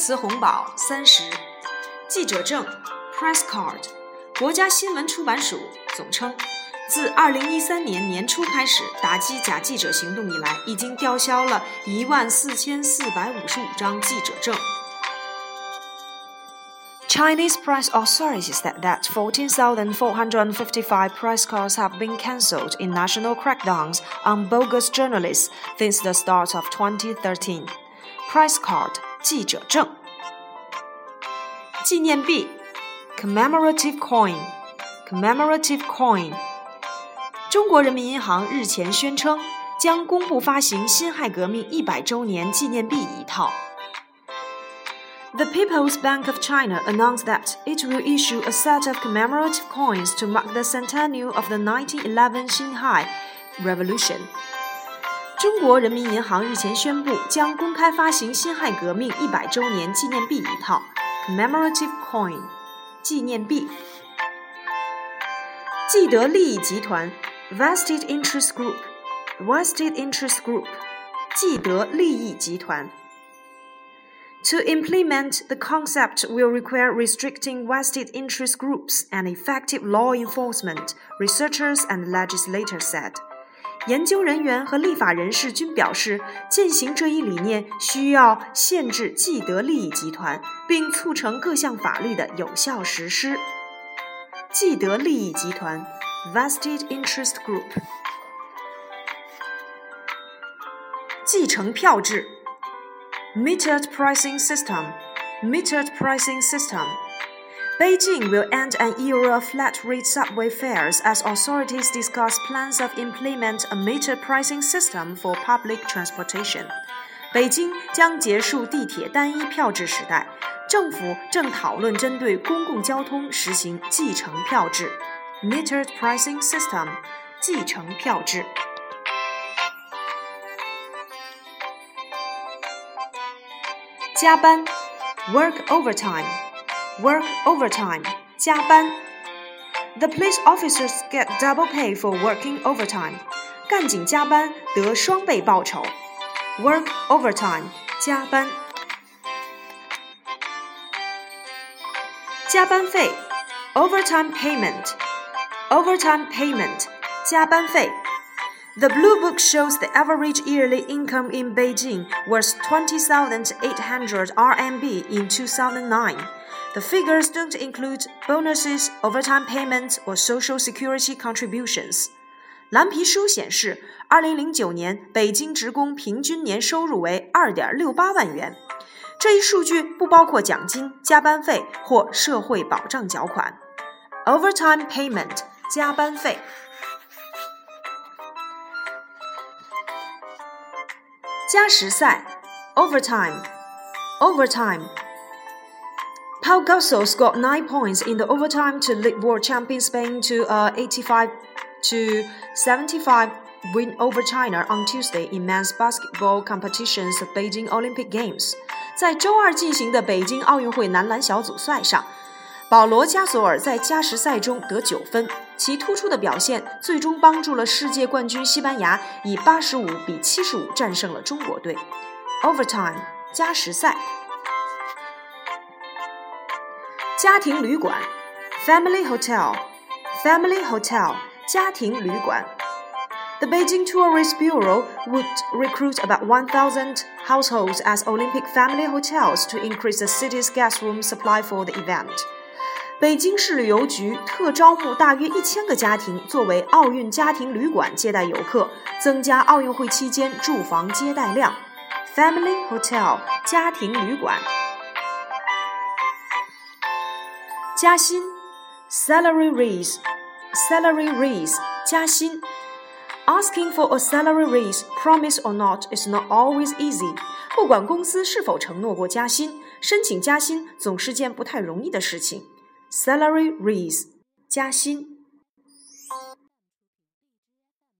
词红宝三十，记者证 （press card），国家新闻出版署总称，自二零一三年年初开始打击假记者行动以来，已经吊销了一万四千四百五十五张记者证。Chinese press authorities said that 14,455 press cards have been cancelled in national crackdowns on bogus journalists since the start of 2013. Press card 记者证， 纪念币 commemorative coin commemorative coin。中国人民银行日前宣称，将公布发行辛亥革命一百周年纪念币一套。The People's Bank of China announced that it will issue a set of commemorative coins to mark the centennial of the 1911 Xinhai Revolution. 中国人民银行日前宣布，将公开发行辛亥革命一百周年纪念币一套 （commemorative coin） 纪念币。既得利益集团 （vested interest group），vested interest group，既得利益集团。To implement the concept will require restricting vested interest groups and effective law enforcement, researchers and legislators said. 研究人员和立法人士均表示，践行这一理念需要限制既得利益集团，并促成各项法律的有效实施。既得利益集团 （vested interest group） 继承票制 （metered pricing system），metered pricing system。Beijing will end an era of flat rate subway fares as authorities discuss plans of implement a meter pricing system for public transportation. 北京将结束地铁单一票制时代，政府正讨论针对公共交通实行计程票制 （metered pricing system）。计程票制。加班，work overtime。work overtime, 加班. The police officers get double pay for working overtime. 干警加班得双倍报酬. Work overtime, 加班. 加班费 overtime payment, overtime payment, 加班费. The Blue Book shows the average yearly income in Beijing was 20,800 RMB in 2009. The figures don't include bonuses, overtime payments, or social security contributions. 蓝皮书显示，二零零九年北京职工平均年收入为二点六八万元。这一数据不包括奖金、加班费或社会保障缴款。Overtime payment 加班费。加时赛 overtime overtime Pau Gasol scored nine points in the overtime to lead world champion Spain to a 85 to 75 win over China on Tuesday in men's basketball competitions of Beijing Olympic Games。在周二进行的北京奥运会男篮小组赛上，保罗·加索尔在加时赛中得九分，其突出的表现最终帮助了世界冠军西班牙以八十五比七十五战胜了中国队。Overtime 加时赛。 家庭旅馆，family hotel，family hotel，家庭旅馆。The Beijing Tourist Bureau would recruit about 1,000 households as Olympic family hotels to increase the city's guest room supply for the event. 北京市旅游局特招募大约一千个家庭作为奥运家庭旅馆接待游客，增加奥运会期间住房接待量。Family hotel 家庭旅馆。 加薪，salary raise，salary raise，加薪。Asking for a salary raise, promise or not, is not always easy。不管公司是否承诺过加薪，申请加薪总是件不太容易的事情。Salary raise，加薪。